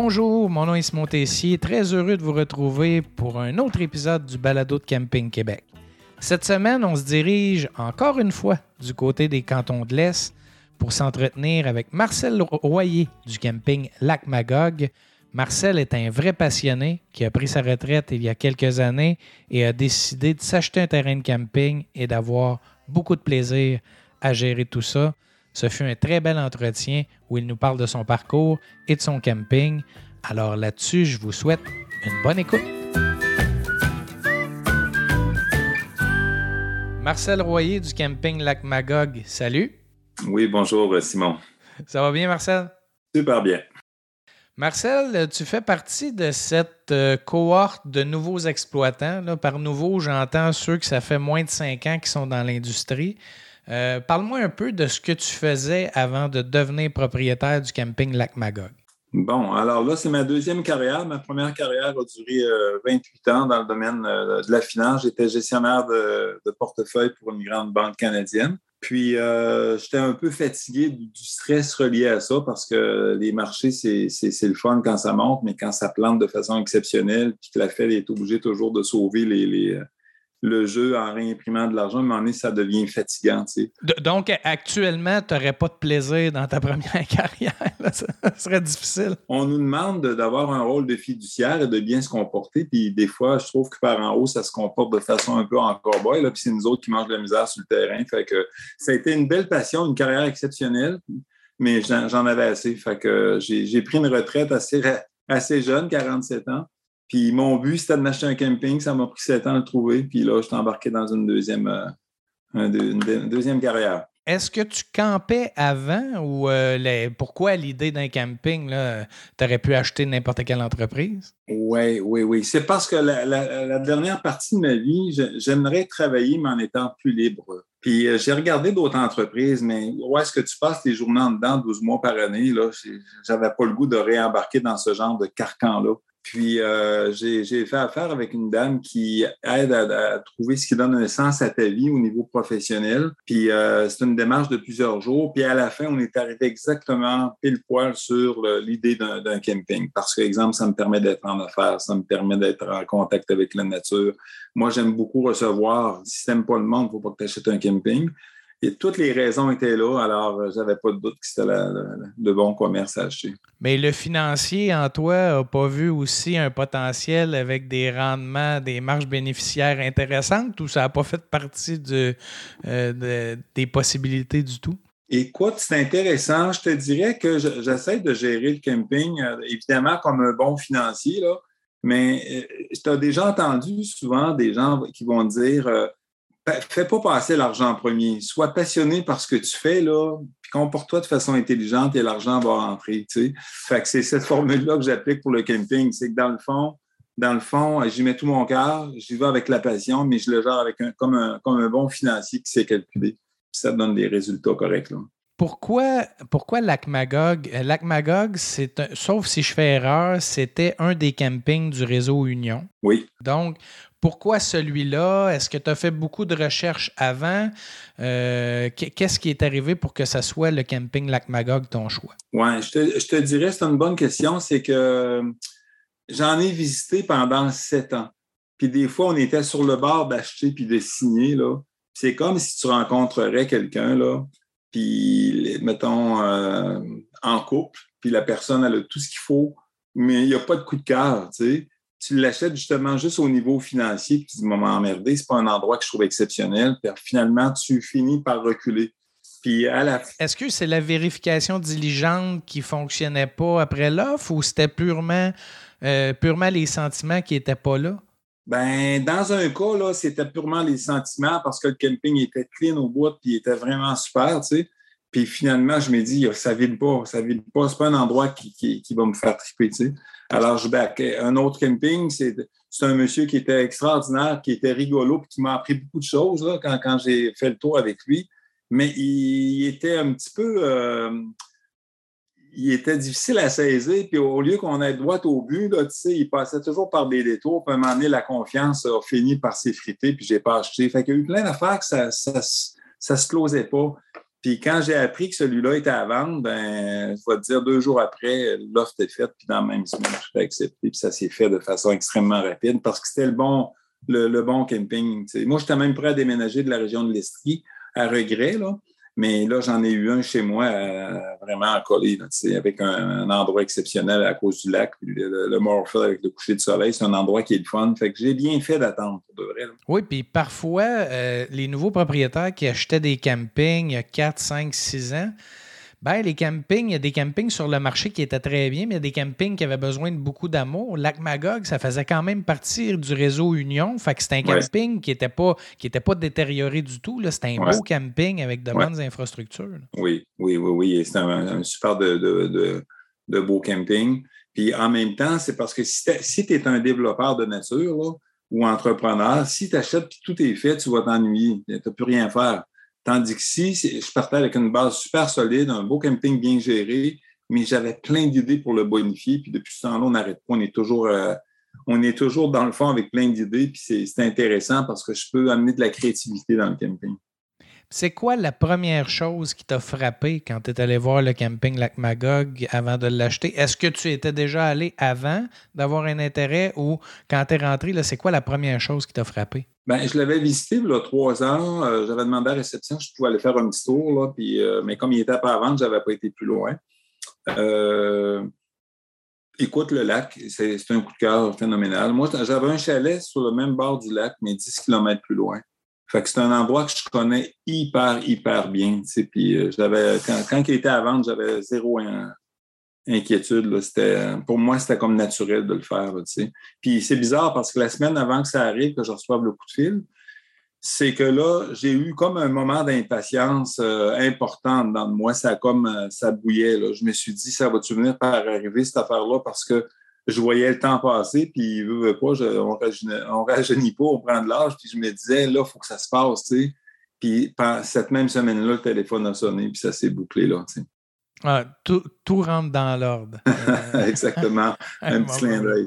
Bonjour, mon nom est Simon Tessier, très heureux de vous retrouver pour un autre épisode du Balado de Camping Québec. Cette semaine, on se dirige encore une fois du côté des cantons de l'Est pour s'entretenir avec Marcel Royer du camping Lac Magog. Marcel est un vrai passionné qui a pris sa retraite il y a quelques années et a décidé de s'acheter un terrain de camping et d'avoir beaucoup de plaisir à gérer tout ça. Ce fut un très bel entretien où il nous parle de son parcours et de son camping. Alors là-dessus, je vous souhaite une bonne écoute. Marcel Royer du camping Lac Magog, salut. Oui, bonjour Simon. Ça va bien, Marcel? Super bien. Marcel, tu fais partie de cette euh, cohorte de nouveaux exploitants. par nouveau, j'entends ceux que ça fait moins de cinq ans qui sont dans l'industrie. Euh, parle-moi un peu de ce que tu faisais avant de devenir propriétaire du camping Lac Magog. Bon, alors là, c'est ma deuxième carrière. Ma première carrière a duré 28 euh, ans dans le domaine euh, de la finance. J'étais gestionnaire de, portefeuille pour une grande banque canadienne. Puis, j'étais un peu fatigué du, stress relié à ça parce que les marchés, c'est le fun quand ça monte, mais quand ça plante de façon exceptionnelle, puis que la Fed est obligée toujours de sauver les, le jeu en réimprimant de l'argent, à un moment donné, ça devient fatigant. Donc, actuellement, tu n'aurais pas de plaisir dans ta première carrière. Ça serait difficile. On nous demande d'avoir un rôle de fiduciaire et de bien se comporter. Puis des fois, je trouve que par en haut, ça se comporte de façon un peu en cowboy. Puis c'est nous autres qui mangent la misère sur le terrain. Fait que ça a été une belle passion, une carrière exceptionnelle, mais j'en avais assez. Fait que j'ai pris une retraite assez, assez jeune, 47 ans. Puis mon but, c'était de m'acheter un camping. Ça m'a pris sept ans de le trouver. Puis là, je suis embarqué dans une deuxième, euh, deuxième carrière. Est-ce que tu campais avant ou euh, pourquoi l'idée d'un camping? Tu aurais pu acheter n'importe quelle entreprise? Oui, oui, oui. C'est parce que la, dernière partie de ma vie, j'aimerais travailler, mais en étant plus libre. Puis euh, j'ai regardé d'autres entreprises, mais où est-ce que tu passes tes journées en dedans, 12 mois par année? Là, j'avais pas le goût de réembarquer dans ce genre de carcan-là. Puis euh, j'ai fait affaire avec une dame qui aide à, trouver ce qui donne un sens à ta vie au niveau professionnel. Puis euh, c'est une démarche de plusieurs jours. Puis à la fin, on est arrivé exactement pile poil sur l'idée d'un camping. Parce que, exemple, ça me permet d'être en affaires, ça me permet d'être en contact avec la nature. Moi, j'aime beaucoup recevoir. Si tu n'aimes pas le monde, faut pas que tu achètes un camping. Et toutes les raisons étaient là, alors euh, j'avais pas de doute que c'était le bon commerce à acheter. Mais le financier en toi n'a pas vu aussi un potentiel avec des rendements, des marges bénéficiaires intéressantes ou ça n'a pas fait partie euh, des possibilités du tout? Écoute, c'est intéressant. Je te dirais que j'essaie de gérer le camping, euh, évidemment, comme un bon financier, là, mais tu as déjà entendu souvent des gens qui vont dire fais pas passer l'argent en premier. Sois passionné par ce que tu fais, là, puis comporte-toi de façon intelligente et l'argent va rentrer. Tu Fait que c'est cette formule-là que j'applique pour le camping. C'est que dans le fond, dans le fond, j'y mets tout mon cœur, j'y vais avec la passion, mais je le gère avec un, comme, un, comme un bon financier qui sait calculer. ça donne des résultats corrects. Pourquoi, pourquoi Lac Magog? Euh, Lac Magog, c'est sauf si je fais erreur, c'était un des campings du réseau Union. Oui. Donc, pourquoi celui-là? Est-ce que tu as fait beaucoup de recherches avant? Euh, qu'est-ce qui est arrivé pour que ça soit le camping Lac Magog ton choix? Oui, je te, dirais, c'est une bonne question. C'est que j'en ai visité pendant sept ans. Puis des fois, on était sur le bord d'acheter puis de signer. C'est comme si tu rencontrerais quelqu'un, puis mettons euh, en couple, puis la personne a tout ce qu'il faut, mais il n'y a pas de coup de cœur, tu sais tu l'achètes justement juste au niveau financier, puis tu dis, moment emmerdé, c'est pas un endroit que je trouve exceptionnel, puis finalement, tu finis par reculer. Puis à la Est-ce que c'est la vérification diligente qui fonctionnait pas après l'offre ou c'était purement, euh, purement les sentiments qui n'étaient pas là? Ben, dans un cas, là, c'était purement les sentiments parce que le camping était clean au bout puis il était vraiment super, tu sais. Puis finalement, je me dis, ça vide pas, ça vide pas. C'est pas un endroit qui, qui, va me faire triper, tu sais. Alors, je vais un autre camping, c'est un monsieur qui était extraordinaire, qui était rigolo, puis qui m'a appris beaucoup de choses là, quand, quand j'ai fait le tour avec lui. Mais il, était un petit peu. Euh, il était difficile à saisir, puis au lieu qu'on ait droit au but, là, il passait toujours par des détours. Puis à un moment donné, la confiance a fini par s'effriter, puis j'ai pas acheté. Fait qu'il y a eu plein d'affaires que ça, ça, ça se closait pas. Puis quand j'ai appris que celui-là était à vendre, ben, je vais te dire, deux jours après, l'offre était faite, puis dans la même semaine, tout a accepté. Puis ça s'est fait de façon extrêmement rapide parce que c'était le bon, le, bon camping. Moi, j'étais même prêt à déménager de la région de l'Estrie à regret, là. Mais là, j'en ai eu un chez moi euh, vraiment collé, avec un, endroit exceptionnel à cause du lac. Le, le avec le coucher de soleil, c'est un endroit qui est le fun. Fait que j'ai bien fait d'attendre, pour de vrai. Oui, puis parfois, euh, les nouveaux propriétaires qui achetaient des campings il y a 4, 5, 6 ans, ben, les campings, il y a des campings sur le marché qui étaient très bien, mais il y a des campings qui avaient besoin de beaucoup d'amour. Lac Magog, ça faisait quand même partir du réseau Union. Fait que c'était un camping qui n'était pas, qui pas détérioré du tout. C'était un beau camping avec de bonnes infrastructures. Oui, oui, oui, oui. C'était un, super de, de, de, beau camping. Puis en même temps, c'est parce que si tu es un développeur de nature ou entrepreneur, si tu achètes et tout est fait, tu vas t'ennuyer. Tu n'as plus rien à faire. Tandis que si je partais avec une base super solide, un beau camping bien géré, mais j'avais plein d'idées pour le bonifier. Puis depuis ce temps-là, on n'arrête pas. On est toujours, euh, on est toujours dans le fond avec plein d'idées. Puis c'est intéressant parce que je peux amener de la créativité dans le camping. C'est quoi la première chose qui t'a frappé quand tu es allé voir le camping Lac Magog avant de l'acheter? Est-ce que tu étais déjà allé avant d'avoir un intérêt ou quand tu es rentré, c'est quoi la première chose qui t'a frappé? Ben, je l'avais visité il y a trois ans. Euh, j'avais demandé à la réception si je pouvais aller faire un petit tour, puis, euh, mais comme il était pas à vendre, je n'avais pas été plus loin. Euh, écoute, le lac, c'est un coup de cœur phénoménal. Moi, j'avais un chalet sur le même bord du lac, mais 10 km plus loin. Fait que c'est un endroit que je connais hyper, hyper bien. Puis j'avais, quand, il était à vendre, j'avais zéro inquiétude. C'était, pour moi, c'était comme naturel de le faire. Puis c'est bizarre parce que la semaine avant que ça arrive, que je reçoive le coup de fil, c'est que là, j'ai eu comme un moment d'impatience euh, important dans moi. Ça comme euh, ça bouillait. Là. Je me suis dit, ça va-tu venir par arriver, cette affaire-là, parce que je voyais le temps passer, puis veut, pas, on ne rajeunit pas, on prend de l'âge, puis je me disais, là, il faut que ça se passe, tu sais. Puis cette même semaine-là, le téléphone a sonné, puis ça s'est bouclé, là, tu sais. Ah, tout, rentre dans l'ordre. Exactement. Un petit clin d'œil.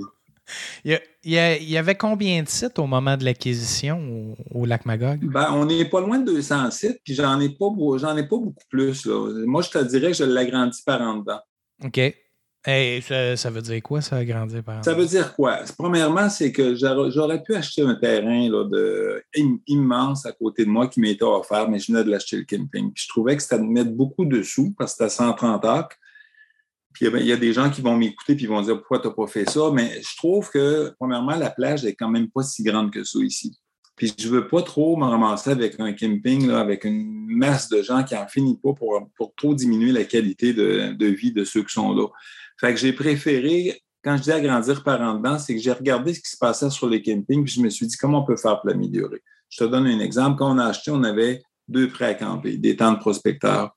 Il y, avait combien de sites au moment de l'acquisition au, Lac Magog? Ben, on n'est pas loin de 200 sites, puis j'en ai, pas, j'en ai pas beaucoup plus. Moi, je te dirais que je l'agrandis par en dedans. OK. Hey, ça, veut dire quoi, ça, agrandir par Ça veut dire quoi? Premièrement, c'est que j'aurais pu acheter un terrain là, de, immense à côté de moi qui m'était offert, mais je venais de l'acheter le camping. Puis je trouvais que c'était de mettre beaucoup de sous parce que c'était à 130 acres. Puis il y a des gens qui vont m'écouter et qui vont dire pourquoi tu n'as pas fait ça? Mais je trouve que, premièrement, la plage est quand même pas si grande que ça ici. Puis je ne veux pas trop me ramasser avec un camping, avec une masse de gens qui n'en finit pas pour, pour trop diminuer la qualité de, de vie de ceux qui sont là. Fait que j'ai préféré, quand je dis agrandir par en dedans, c'est que j'ai regardé ce qui se passait sur les campings, puis je me suis dit comment on peut faire pour l'améliorer? Je te donne un exemple. Quand on a acheté, on avait deux prêts à camper, des tentes prospecteurs.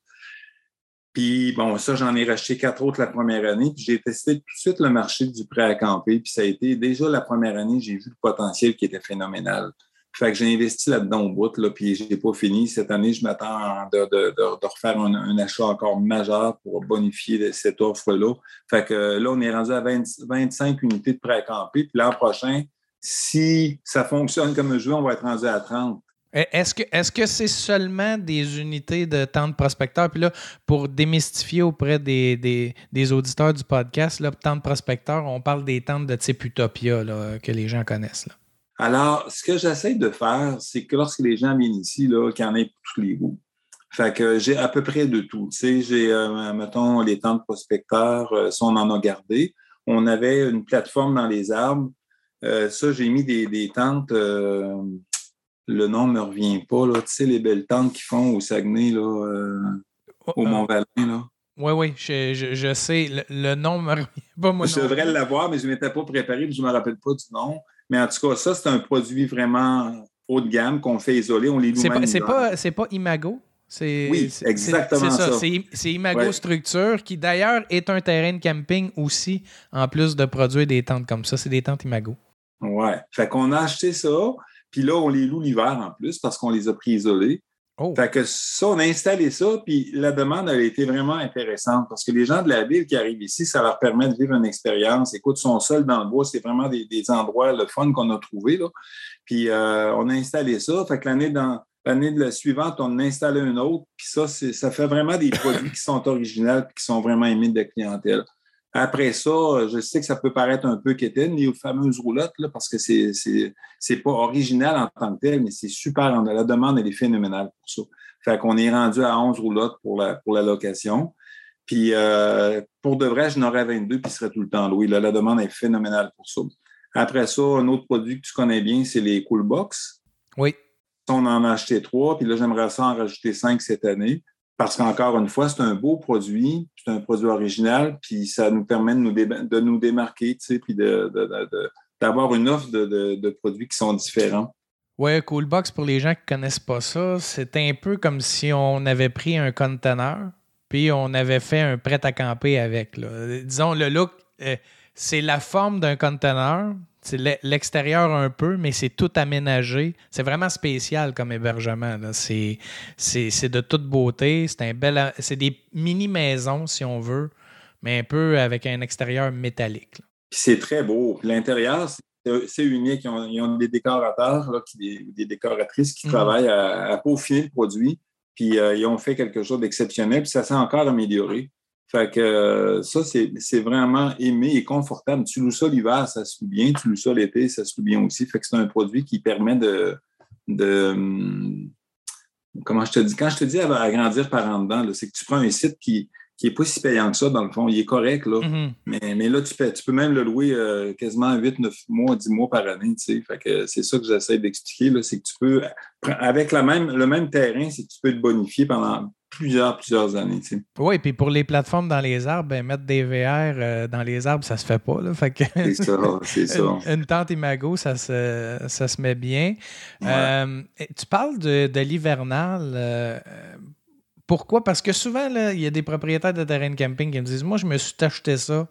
Puis bon, ça, j'en ai racheté quatre autres la première année, puis j'ai testé tout de suite le marché du prêt à camper, puis ça a été déjà la première année, j'ai vu le potentiel qui était phénoménal. Fait que j'ai investi là-dedans au bout, là, puis j'ai pas fini. Cette année, je m'attends de, de, de, refaire un, achat encore majeur pour bonifier cette offre-là. Fait que là, on est rendu à 25 unités de pré-campé. Puis l'an prochain, si ça fonctionne comme je veux, on va être rendu à 30. Est-ce que est-ce que c'est seulement des unités de tentes prospecteurs? Puis là, pour démystifier auprès des, auditeurs du podcast, là, tentes prospecteurs, on parle des tentes de type Utopia que les gens connaissent. Alors, ce que j'essaie de faire, c'est que lorsque les gens viennent ici, là, qu'il y en ait pour tous les goûts. Fait que j'ai à peu près de tout. Tu sais, j'ai, euh, mettons, les tentes prospecteurs, euh, ça, on en a gardé. On avait une plateforme dans les arbres. Euh, ça, j'ai mis des, des tentes, le nom ne me revient pas, là. Tu sais, les belles tentes qu'ils font au Saguenay, là, oh, au Mont-Valin, là. Oui, oui, je, je, sais. Le, nom ne me revient pas, moi. Je devrais l'avoir, mais je ne m'étais pas préparé, je ne me rappelle pas du nom. Mais en tout cas, ça, c'est un produit vraiment haut de gamme qu'on fait isoler. On les loue C'est pas, pas, pas Imago? Oui, exactement ça. C'est Imago Structure, qui d'ailleurs est un terrain de camping aussi, en plus de produire des tentes comme ça. C'est des tentes Imago. Ouais. Fait qu'on a acheté ça, puis là, on les loue l'hiver en plus parce qu'on les a pris isolés. Oh. Fait que ça, on a installé ça, puis la demande a été vraiment intéressante parce que les gens de la ville qui arrivent ici, ça leur permet de vivre une expérience. Écoute, ils sont seuls dans le bois, c'est vraiment des, endroits, le fun qu'on a trouvé. Là. Puis euh, on a installé ça. Fait que l'année dans L'année de la suivante, on en installe un autre. Puis ça, ça fait vraiment des produits qui sont originaux et qui sont vraiment aimés de la clientèle. Après ça, je sais que ça peut paraître un peu quétaine, les fameuses roulottes, là, parce que c'est n'est pas original en tant que tel, mais c'est super. La demande, elle est phénoménale pour ça. Fait qu'on est rendu à 11 roulottes pour la, pour la location. Puis euh, pour de vrai, je n'aurais 22 puis serait tout le temps loué. Là, la demande est phénoménale pour ça. Après ça, un autre produit que tu connais bien, c'est les Cool Box. Oui. On en a acheté trois, puis là, j'aimerais ça en rajouter cinq cette année. Parce qu'encore une fois, c'est un beau produit, c'est un produit original, puis ça nous permet de nous, de nous démarquer, tu sais, puis d'avoir une offre de, produits qui sont différents. Oui, Coolbox, pour les gens qui ne connaissent pas ça, c'est un peu comme si on avait pris un conteneur, puis on avait fait un prêt à camper avec. Disons, le look, euh, c'est la forme d'un conteneur, l'extérieur un peu, mais c'est tout aménagé. C'est vraiment spécial comme hébergement. C'est de toute beauté. C'est un bel. C'est des mini-maisons, si on veut, mais un peu avec un extérieur métallique. C'est très beau. L'intérieur, c'est unique. Ils ont, des décorateurs, des, décoratrices qui mhm. travaillent à, peaufiner le produit. Puis euh, ils ont fait quelque chose d'exceptionnel. Puis ça s'est encore amélioré. Fait que euh, ça, c'est vraiment aimé et confortable. Tu loues ça l'hiver, ça se loue bien. Tu loues ça l'été, ça se loue bien aussi. Fait que c'est un produit qui permet de, hum, comment je te dis, quand je te dis agrandir par en dedans, c'est que tu prends un site qui n'est pas si payant que ça, dans le fond. Il est correct, là. Mm-hmm. mais, là, tu peux, tu peux même le louer euh, quasiment 8, 9 mois, 10 mois par année, tu sais. Fait que c'est ça que j'essaie d'expliquer, là. C'est que tu peux, avec la même, le même terrain, c'est que tu peux te bonifier pendant plusieurs, plusieurs années. Oui, puis pour les plateformes dans les arbres, ben, mettre des VR euh, dans les arbres, ça se fait pas. c'est ça, c'est ça. Une, tente Imago, ça se, ça se met bien. Euh, tu parles de, de l'hivernal. Euh, pourquoi? Parce que souvent, il y a des propriétaires de terrain de camping qui me disent Moi, je me suis acheté ça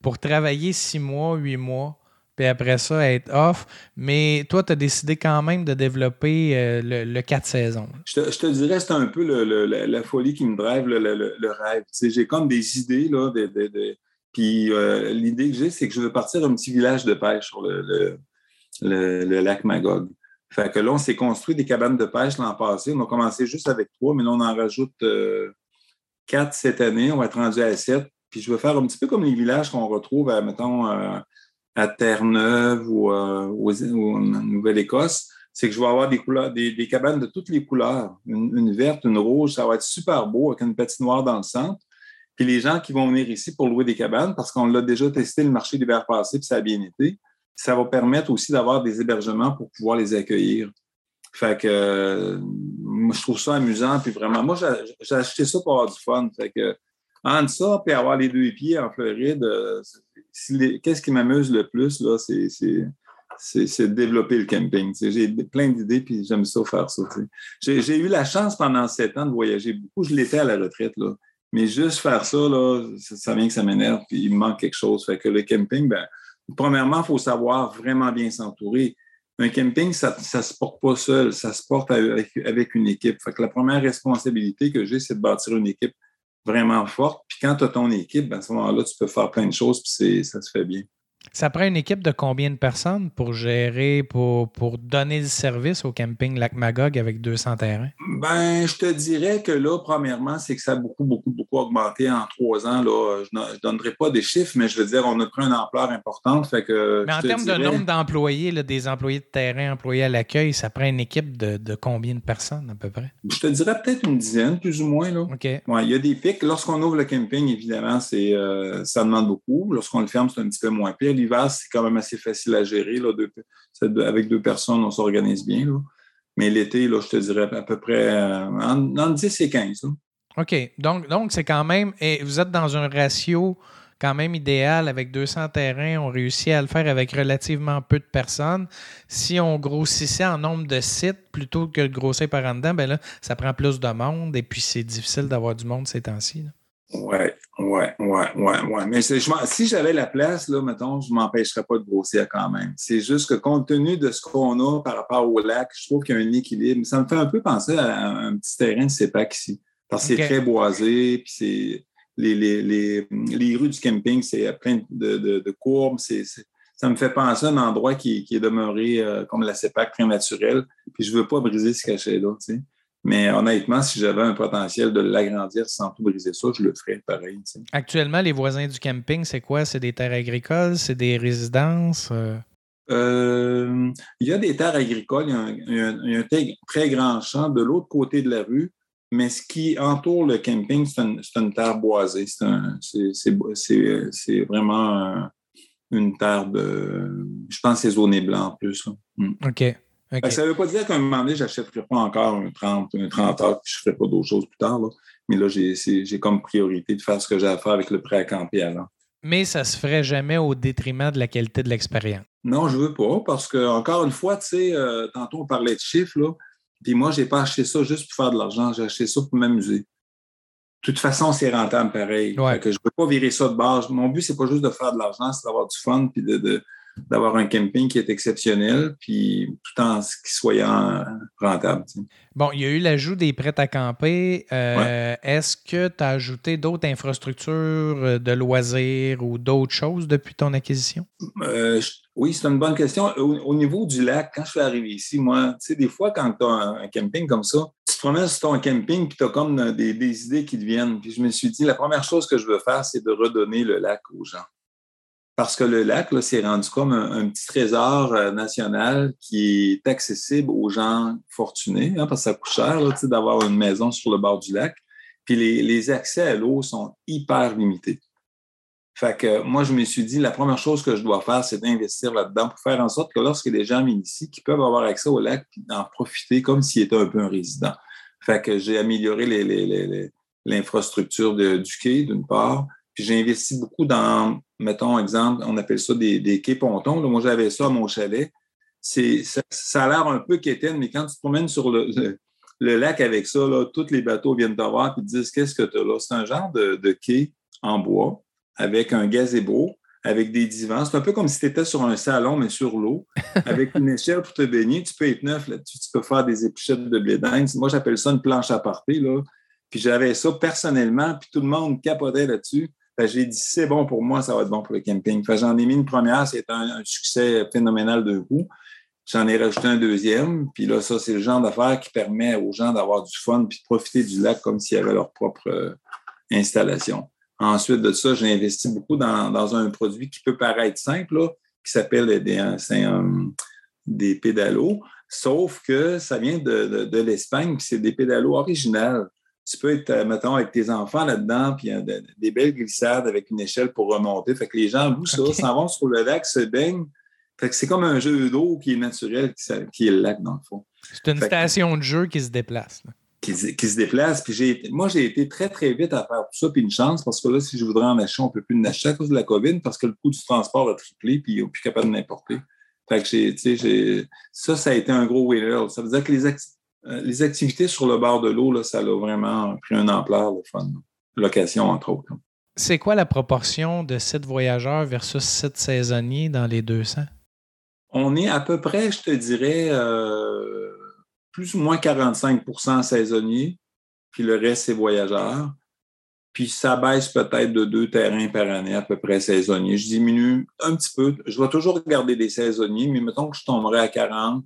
pour travailler six mois, huit mois puis après ça, être off. Mais toi, tu as décidé quand même de développer euh, le, 4 saisons. Je te, dirais, c'est un peu la, folie qui me drive, le, rêve. j'ai comme des idées, là, puis euh, l'idée que j'ai, c'est que je veux partir un petit village de pêche sur le, lac Magog. Fait que là, on s'est construit des cabanes de pêche l'an passé. On a commencé juste avec trois, mais là, on en rajoute euh, quatre cette année. On va être rendu à sept. Puis je veux faire un petit peu comme les villages qu'on retrouve, à, mettons, à Terre-Neuve ou, euh, en Nouvelle-Écosse, c'est que je vais avoir des, couleurs, des, cabanes de toutes les couleurs. Une, verte, une rouge, ça va être super beau avec une patinoire dans le centre. Puis les gens qui vont venir ici pour louer des cabanes, parce qu'on l'a déjà testé le marché l'hiver passé, puis ça a bien été, ça va permettre aussi d'avoir des hébergements pour pouvoir les accueillir. Fait que moi, je trouve ça amusant. Puis vraiment, moi, j'ai acheté ça pour avoir du fun. Fait que entre ça, puis avoir les deux pieds en Floride, euh, qu'est-ce qui m'amuse le plus, là, c'est de développer le camping. J'ai plein d'idées, puis j'aime ça faire ça. J'ai eu la chance pendant sept ans de voyager beaucoup. Je l'étais à la retraite, là. Mais juste faire ça, là, ça, vient que ça m'énerve, puis il me manque quelque chose. Fait que le camping, ben, premièrement, il faut savoir vraiment bien s'entourer. Un camping, ça ne se porte pas seul, ça se porte avec, avec une équipe. Fait que la première responsabilité que j'ai, c'est de bâtir une équipe vraiment forte. Puis quand tu as ton équipe, ben, à ce moment-là, tu peux faire plein de choses, puis ça se fait bien. Ça prend une équipe de combien de personnes pour gérer, pour, pour donner le service au camping Lac Magog avec 200 terrains? Ben, je te dirais que là, premièrement, c'est que ça a beaucoup, beaucoup, beaucoup augmenté en trois ans. Là. Je ne donnerai pas des chiffres, mais je veux dire, on a pris une ampleur importante. Fait que, mais en termes de nombre d'employés, des employés de terrain, employés à l'accueil, ça prend une équipe de, combien de personnes à peu près? Je te dirais peut-être une dizaine, plus ou moins. Là. OK. Ouais, il y a des pics. Lorsqu'on ouvre le camping, évidemment, c'est, euh, ça demande beaucoup. Lorsqu'on le ferme, c'est un petit peu moins pire l'hiver, c'est quand même assez facile à gérer. Là, avec deux personnes, on s'organise bien. Mais l'été, je te dirais à peu près euh, en, 10 et 15. OK. Donc, donc c'est quand même. Et vous êtes dans un ratio quand même idéal avec 200 terrains. On réussit à le faire avec relativement peu de personnes. Si on grossissait en nombre de sites plutôt que de grossir par en dedans, ben là, ça prend plus de monde et puis c'est difficile d'avoir du monde ces temps-ci. Oui, oui, oui, oui, ouais. Mais si j'avais la place, là, mettons, je ne m'empêcherais pas de grossir quand même. C'est juste que compte tenu de ce qu'on a par rapport au lac, je trouve qu'il y a un équilibre. Ça me fait un peu penser à un petit terrain de CEPAC ici. Parce que c'est très boisé, puis c'est les, les, les, les, rues du camping, c'est plein de, de, courbes, ça me fait penser à un endroit qui, est demeuré euh, comme la CEPAC très naturel. Puis je ne veux pas briser ce cachet-là. Mais honnêtement, si j'avais un potentiel de l'agrandir sans tout briser ça, je le ferais pareil. Actuellement, les voisins du camping, c'est quoi? C'est des terres agricoles? C'est des résidences? Euh? Euh, il y a des terres agricoles. Il y a un, très grand champ de l'autre côté de la rue. Mais ce qui entoure le camping, c'est une, terre boisée. C'est vraiment une terre de. Je pense que c'est zoné blanc en plus. Hmm. OK. Ça ne veut pas dire qu'à un moment donné, je n'achèterai pas encore un 30, un 30 heures, puis je ne ferai pas d'autres choses plus tard. Mais là, j'ai comme priorité de faire ce que j'ai à faire avec le prêt à camper avant. Mais ça ne se ferait jamais au détriment de la qualité de l'expérience. Non, je ne veux pas, parce que, encore une fois, tu sais, euh, tantôt on parlait de chiffres, là, puis moi, je n'ai pas acheté ça juste pour faire de l'argent, j'ai acheté ça pour m'amuser. De toute façon, c'est rentable pareil. je ne veux pas virer ça de base. Mon but, c'est pas juste de faire de l'argent, c'est d'avoir du fun puis de, d'avoir un camping qui est exceptionnel, puis tout en ce qui soit rentable. Bon, il y a eu l'ajout des prêts à camper. Euh, est-ce que tu as ajouté d'autres infrastructures euh, de loisirs ou d'autres choses depuis ton acquisition? Euh, oui, c'est une bonne question. Au, niveau du lac, quand je suis arrivé ici, moi, tu sais, des fois, quand tu as un, camping comme ça, tu te promènes sur ton camping, puis tu as comme des, des idées qui te viennent. Puis je me suis dit, la première chose que je veux faire, c'est de redonner le lac aux gens parce que le lac s'est rendu comme un, petit trésor euh, national qui est accessible aux gens fortunés, hein, parce que ça coûte cher d'avoir une maison sur le bord du lac. Puis les, accès à l'eau sont hyper limités. Fait que moi, je me suis dit, la première chose que je dois faire, c'est d'investir là-dedans pour faire en sorte que lorsque les gens viennent ici, qu'ils peuvent avoir accès au lac et en profiter comme s'ils étaient un peu un résident. Fait que j'ai amélioré l'infrastructure du quai, d'une part, puis j'ai investi beaucoup dans, mettons, exemple, on appelle ça des, quais pontons. moi, j'avais ça à mon chalet. C'est, ça, a l'air un peu quétaine, mais quand tu te promènes sur le, lac avec ça, là, tous les bateaux viennent te voir et te disent Qu'est-ce que tu as là? C'est un genre de, quai en bois avec un gazebo, avec des divans. C'est un peu comme si tu étais sur un salon, mais sur l'eau, avec une échelle pour te baigner. Tu peux être neuf là-dessus, tu peux faire des épluchettes de blé Moi, j'appelle ça une planche à partir. Là. Puis j'avais ça personnellement, puis tout le monde capotait là-dessus j'ai dit, c'est bon pour moi, ça va être bon pour le camping. J'en ai mis une première, c'est un, succès phénoménal de coup. J'en ai rajouté un deuxième. Puis là, ça, c'est le genre d'affaire qui permet aux gens d'avoir du fun puis de profiter du lac comme s'il y avait leur propre euh, installation. Ensuite de ça, j'ai investi beaucoup dans, un produit qui peut paraître simple, qui s'appelle des, des pédalos, sauf que ça vient de, de l'Espagne, puis c'est des pédalos originales tu peux être, euh, mettons, avec tes enfants là-dedans, puis des belles glissades avec une échelle pour remonter. Fait que les gens louent ça, s'en vont sur le lac, se baignent. Fait que c'est comme un jeu d'eau qui est naturel, qui, est le lac, dans le fond. C'est une station de jeu qui se déplace. Qui, se déplace. Puis moi, j'ai été très, très vite à faire tout ça, puis une chance, parce que là, si je voudrais en acheter, on ne peut plus en acheter à cause de la COVID, parce que le coût du transport a triplé, puis ils n'est plus capable de n'importer. Fait que j'ai, ça, ça a été un gros winner. Ça veut dire que les, euh, les activités sur le bord de l'eau, ça a vraiment pris une ampleur, le fun. Location, entre autres. C'est quoi la proportion de sites voyageurs versus sites saisonniers dans les 200? On est à peu près, je te dirais, euh, plus ou moins 45% saisonniers, puis le reste, c'est voyageurs. Puis ça baisse peut-être de deux terrains par année, à peu près saisonniers. Je diminue un petit peu. Je vais toujours garder des saisonniers, mais mettons que je tomberais à 40,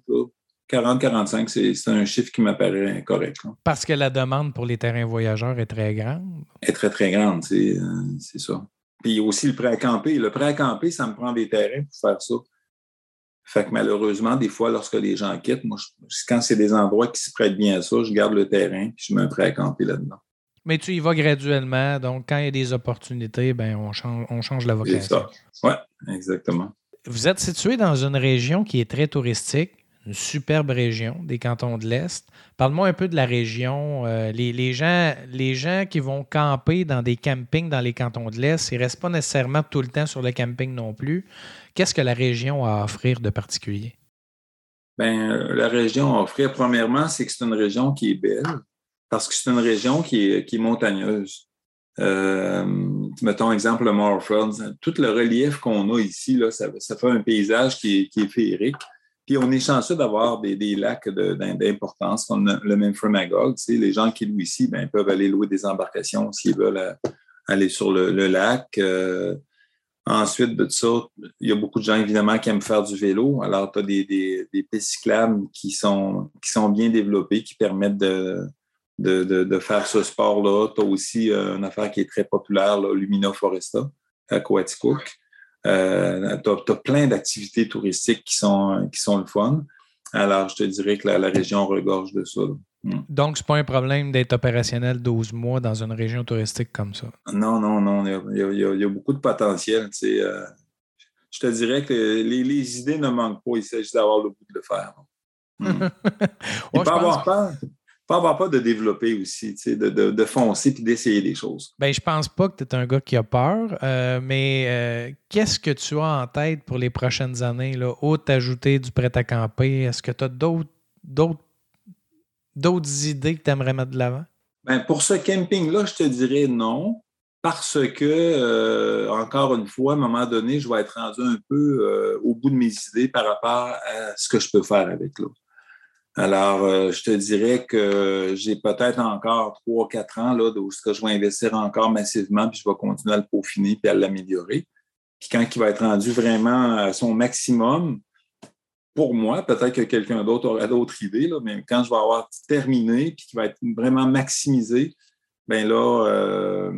40-45, c'est un chiffre qui m'apparaît correct. Parce que la demande pour les terrains voyageurs est très grande? Est très, très grande, c'est euh, ça. Puis aussi le prêt à camper. Le prêt à camper, ça me prend des terrains pour faire ça. Fait que malheureusement, des fois, lorsque les gens quittent, moi, quand c'est des endroits qui se prêtent bien à ça, je garde le terrain puis je mets un prêt à camper là-dedans. Mais tu y vas graduellement. Donc, quand il y a des opportunités, ben, on, change, on change la vocation. Oui, exactement. Vous êtes situé dans une région qui est très touristique une superbe région des cantons de l'Est. Parle-moi un peu de la région. Euh, les, gens, les gens qui vont camper dans des campings dans les cantons de l'Est, ils ne restent pas nécessairement tout le temps sur le camping non plus. Qu'est-ce que la région a à offrir de particulier? Bien, euh, la région a offrir, premièrement, c'est que c'est une région qui est belle, parce que c'est une région qui est, montagneuse. Euh, mettons exemple le Morford, tout le relief qu'on a ici, là, ça, fait un paysage qui qui est féerique. On est chanceux d'avoir des, lacs d'importance, comme le même Magog. Tu les gens qui louent ici ben, peuvent aller louer des embarcations s'ils veulent euh, aller sur le, lac. Euh, Ensuite de ça, il y a beaucoup de gens, évidemment, qui aiment faire du vélo. Alors, tu as des, des, qui sont, bien développées, qui permettent de, faire ce sport-là. Tu as aussi euh, une affaire qui est très populaire, Lumina Foresta, à Coaticook. Euh, tu as, plein d'activités touristiques qui sont, qui sont le fun. Alors, je te dirais que la, la région regorge de ça. Hmm. Donc, ce n'est pas un problème d'être opérationnel 12 mois dans une région touristique comme ça? Non, non, non. Il y a, beaucoup de potentiel. Euh, je te dirais que les, idées ne manquent pas. Il s'agit d'avoir le goût de le faire. Hmm. pas avoir peur. Pas avoir peur de développer aussi, de, de, foncer et d'essayer des choses. Ben, je pense pas que tu es un gars qui a peur, euh, mais euh, qu'est-ce que tu as en tête pour les prochaines années? Là? Autre ajouter du prêt-à-camper, est-ce que tu as d'autres d'autres idées que tu aimerais mettre de l'avant? Ben, pour ce camping-là, je te dirais non, parce que, euh, encore une fois, à un moment donné, je vais être rendu un peu au bout de mes idées par rapport à ce que je peux faire avec l'autre. Alors, euh, je te dirais que j'ai peut-être encore trois, quatre ans là, où je vais investir encore massivement, puis je vais continuer à le peaufiner puis à l'améliorer. Puis quand il va être rendu vraiment à son maximum, pour moi, peut-être que quelqu'un d'autre aura d'autres idées, là, mais quand je vais avoir terminé puis qu'il va être vraiment maximisé, bien là, euh,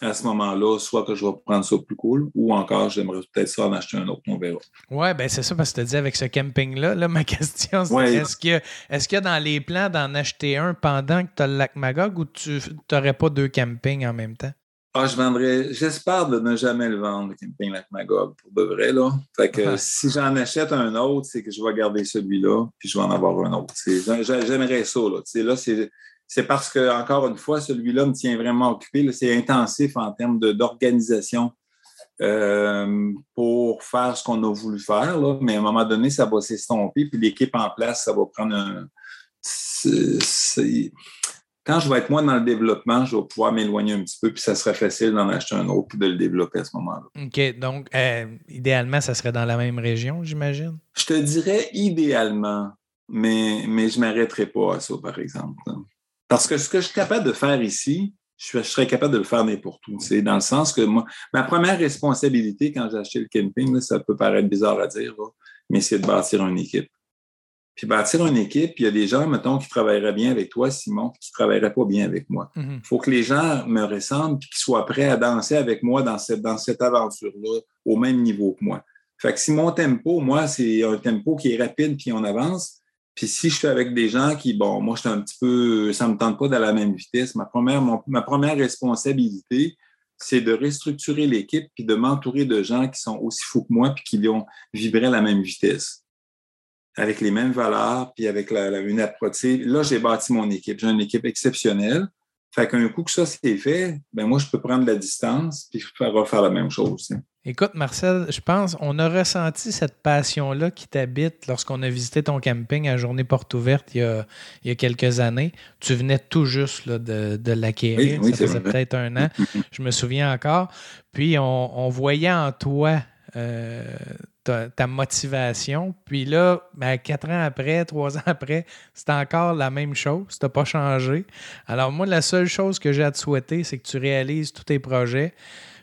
à ce moment-là, soit que je vais prendre ça plus cool ou encore j'aimerais peut-être ça en acheter un autre, on verra. Oui, ben c'est ça, parce que tu as dit avec ce camping-là, là, ma question, c'est est-ce qu'il y, y, a dans les plans d'en acheter un pendant que tu as le lac Magog ou tu n'aurais pas deux campings en même temps? Ah, je vendrais, j'espère de ne jamais le vendre, le Camping Lac Magog, pour de vrai. Là. Fait que si j'en achète un autre, c'est que je vais garder celui-là, puis je vais en avoir un autre. J'aimerais ça. Là, là c'est parce que, encore une fois, celui-là me tient vraiment occupé. C'est intensif en termes d'organisation euh, pour faire ce qu'on a voulu faire. Là. Mais à un moment donné, ça va s'estomper, puis l'équipe en place, ça va prendre un quand je vais être moins dans le développement, je vais pouvoir m'éloigner un petit peu, puis ça serait facile d'en acheter un autre, puis de le développer à ce moment-là. OK. Donc, euh, idéalement, ça serait dans la même région, j'imagine? Je te dirais idéalement, mais, mais je ne m'arrêterai pas à ça, par exemple. Parce que ce que je suis capable de faire ici, je, serais capable de le faire n'importe où. C'est dans le sens que moi, ma première responsabilité quand j'ai acheté le camping, ça peut paraître bizarre à dire, mais c'est de bâtir une équipe. Puis bâtir une équipe, il y a des gens, mettons, qui travailleraient bien avec toi, Simon, qui ne travailleraient pas bien avec moi. Il mhm. faut que les gens me ressemblent et qu'ils soient prêts à danser avec moi dans cette, dans cette aventure-là, au même niveau que moi. Fait que si mon tempo, moi, c'est un tempo qui est rapide puis on avance. Puis si je suis avec des gens qui, bon, moi, je suis un petit peu, ça ne me tente pas dans la même vitesse. Ma première, ma première responsabilité, c'est de restructurer l'équipe puis de m'entourer de gens qui sont aussi fous que moi puis qui vont vibrer à la même vitesse avec les mêmes valeurs, puis avec la, une approche. Là, j'ai bâti mon équipe. J'ai une équipe exceptionnelle. Fait qu'un coup que ça c'est fait, ben moi, je peux prendre la distance puis refaire la même chose. Écoute, Marcel, je pense on a ressenti cette passion-là qui t'habite lorsqu'on a visité ton camping à Journée Porte Ouverte il y a, il y a quelques années. Tu venais tout juste de, de l'acquérir. ça faisait peut-être un an. je me souviens encore. Puis on, on voyait en toi euh, ta, motivation. Puis là, ben, quatre ans après, trois ans après, c'est encore la même chose. Tu pas changé. Alors, moi, la seule chose que j'ai à te souhaiter, c'est que tu réalises tous tes projets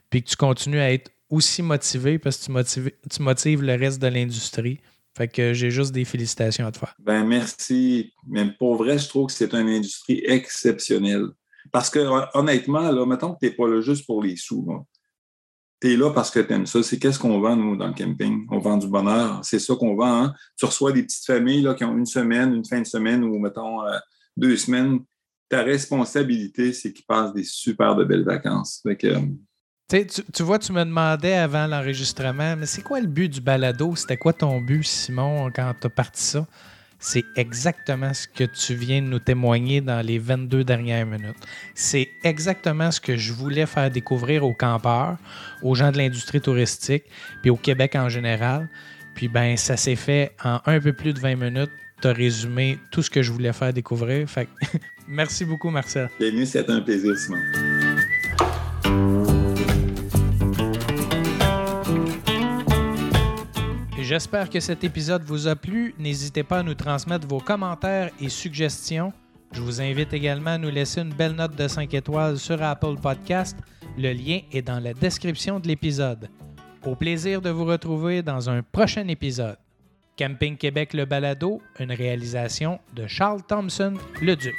puis que tu continues à être aussi motivé parce que tu motives, tu motives le reste de l'industrie. Fait que j'ai juste des félicitations à te faire. Ben merci. Mais pour vrai, je trouve que c'est une industrie exceptionnelle. Parce que honnêtement, là, mettons que tu n'es pas là juste pour les sous tu es là parce que tu aimes ça. C'est qu'est-ce qu'on vend, nous, dans le camping? On vend du bonheur. C'est ça qu'on vend. Hein? Tu reçois des petites familles là, qui ont une semaine, une fin de semaine ou, mettons, euh, deux semaines. Ta responsabilité, c'est qu'ils passent des super de belles vacances. Euh, tu, vois, tu me demandais avant l'enregistrement, mais c'est quoi le but du balado? C'était quoi ton but, Simon, quand tu as parti ça? C'est exactement ce que tu viens de nous témoigner dans les 22 dernières minutes. C'est exactement ce que je voulais faire découvrir aux campeurs, aux gens de l'industrie touristique, puis au Québec en général. Puis ben ça s'est fait en un peu plus de 20 minutes. Tu as résumé tout ce que je voulais faire découvrir. Fait merci beaucoup, Marcel. Bienvenue, c'est un plaisir, Simon. J'espère que cet épisode vous a plu. N'hésitez pas à nous transmettre vos commentaires et suggestions. Je vous invite également à nous laisser une belle note de 5 étoiles sur Apple Podcast. Le lien est dans la description de l'épisode. Au plaisir de vous retrouver dans un prochain épisode. Camping Québec Le Balado, une réalisation de Charles Thompson, le Duc.